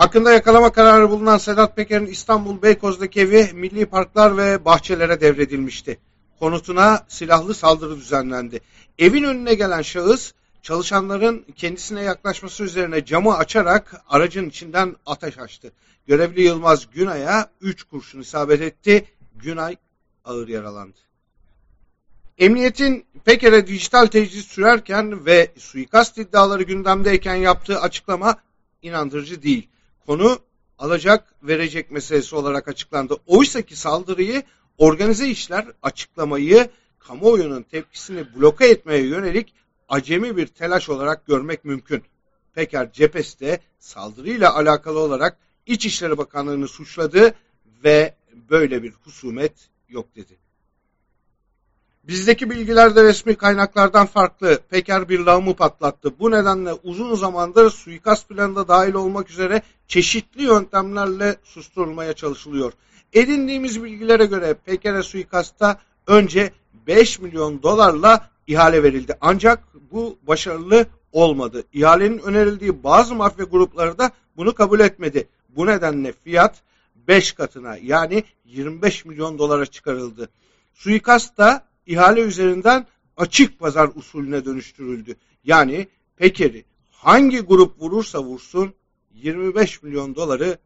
Hakkında yakalama kararı bulunan Sedat Peker'in İstanbul Beykoz'daki evi milli parklar ve bahçelere devredilmişti. Konutuna silahlı saldırı düzenlendi. Evin önüne gelen şahıs çalışanların kendisine yaklaşması üzerine camı açarak aracın içinden ateş açtı. Görevli Yılmaz Günay'a 3 kurşun isabet etti. Günay ağır yaralandı. Emniyetin Peker'e dijital tecrit sürerken ve suikast iddiaları gündemdeyken yaptığı açıklama inandırıcı değil. Konu alacak verecek meselesi olarak açıklandı. Oysa ki saldırıyı organize işler açıklamayı kamuoyunun tepkisini bloke etmeye yönelik acemi bir telaş olarak görmek mümkün. Peker cephesi de saldırıyla alakalı olarak İçişleri Bakanlığı'nı suçladı ve böyle bir husumet yok dedi. Bizdeki bilgiler de resmi kaynaklardan farklı. Peker bir lağımı patlattı. Bu nedenle uzun zamandır suikast planında dahil olmak üzere çeşitli yöntemlerle susturulmaya çalışılıyor. Edindiğimiz bilgilere göre Peker'e suikasta önce 5 milyon dolarla ihale verildi. Ancak bu başarılı olmadı. İhalenin önerildiği bazı mafya grupları da bunu kabul etmedi. Bu nedenle fiyat 5 katına yani 25 milyon dolara çıkarıldı. Suikast da ihale üzerinden açık pazar usulüne dönüştürüldü. Yani Peker'i hangi grup vurursa vursun 25 milyon doları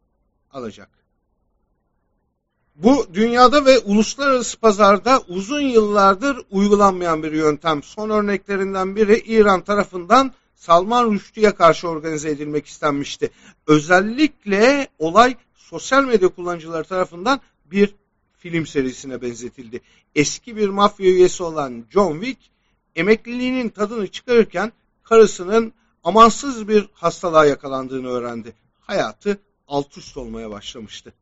alacak. Bu dünyada ve uluslararası pazarda uzun yıllardır uygulanmayan bir yöntem. Son örneklerinden biri İran tarafından Salman Rushdie'ye karşı organize edilmek istenmişti. Özellikle olay sosyal medya kullanıcıları tarafından bir film serisine benzetildi. Eski bir mafya üyesi olan John Wick emekliliğinin tadını çıkarırken karısının amansız bir hastalığa yakalandığını öğrendi. Hayatı alt üst olmaya başlamıştı.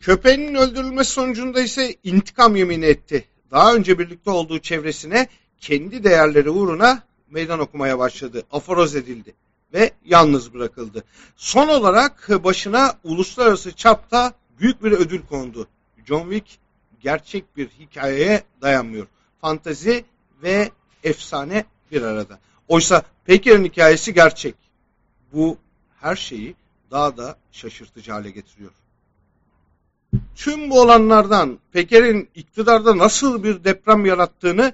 Köpeğinin öldürülmesi sonucunda ise intikam yemini etti. Daha önce birlikte olduğu çevresine kendi değerleri uğruna meydan okumaya başladı. Aforoz edildi ve yalnız bırakıldı. Son olarak başına uluslararası çapta büyük bir ödül kondu. John Wick gerçek bir hikayeye dayanmıyor. Fantazi ve efsane bir arada. Oysa Peker'in hikayesi gerçek. Bu her şeyi daha da şaşırtıcı hale getiriyor. Tüm bu olanlardan Peker'in iktidarda nasıl bir deprem yarattığını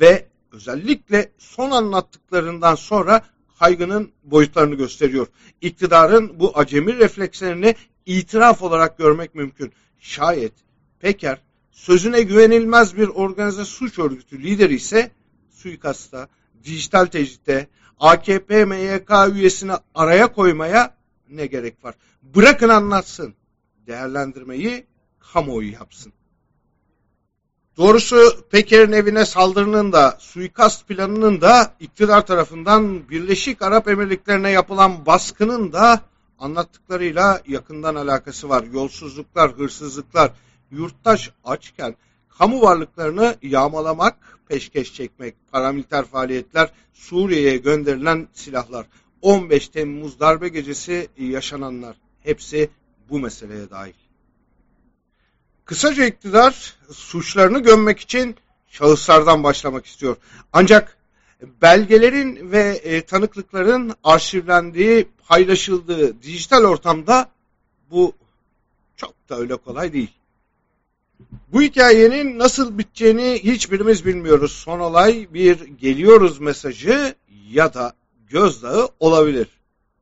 ve özellikle son anlattıklarından sonra kaygının boyutlarını gösteriyor. İktidarın bu acemi reflekslerini itiraf olarak görmek mümkün. Şayet Peker sözüne güvenilmez bir organize suç örgütü lideri ise suikasta, dijital tecritte, AKP MYK üyesini araya koymaya ne gerek var? Bırakın anlatsın. Değerlendirmeyi kamuoyu yapsın. Doğrusu Peker'in evine saldırının da suikast planının da iktidar tarafından Birleşik Arap Emirlikleri'ne yapılan baskının da anlattıklarıyla yakından alakası var. Yolsuzluklar, hırsızlıklar, yurttaş açken kamu varlıklarını yağmalamak, peşkeş çekmek, paramiliter faaliyetler, Suriye'ye gönderilen silahlar, 15 Temmuz darbe gecesi yaşananlar hepsi bu meseleye dahil. Kısaca iktidar suçlarını gömmek için şahıslardan başlamak istiyor. Ancak belgelerin ve e, tanıklıkların arşivlendiği, paylaşıldığı dijital ortamda bu çok da öyle kolay değil. Bu hikayenin nasıl biteceğini hiçbirimiz bilmiyoruz. Son olay bir geliyoruz mesajı ya da gözdağı olabilir.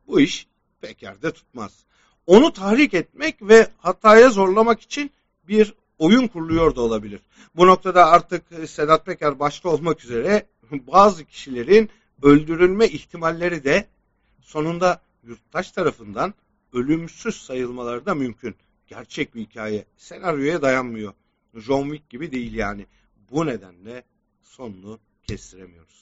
Bu iş pek yerde tutmaz. Onu tahrik etmek ve hataya zorlamak için bir oyun kuruluyor da olabilir. Bu noktada artık Sedat Peker başta olmak üzere bazı kişilerin öldürülme ihtimalleri de sonunda yurttaş tarafından ölümsüz sayılmaları da mümkün. Gerçek bir hikaye. Senaryoya dayanmıyor. John Wick gibi değil yani. Bu nedenle sonunu kestiremiyoruz.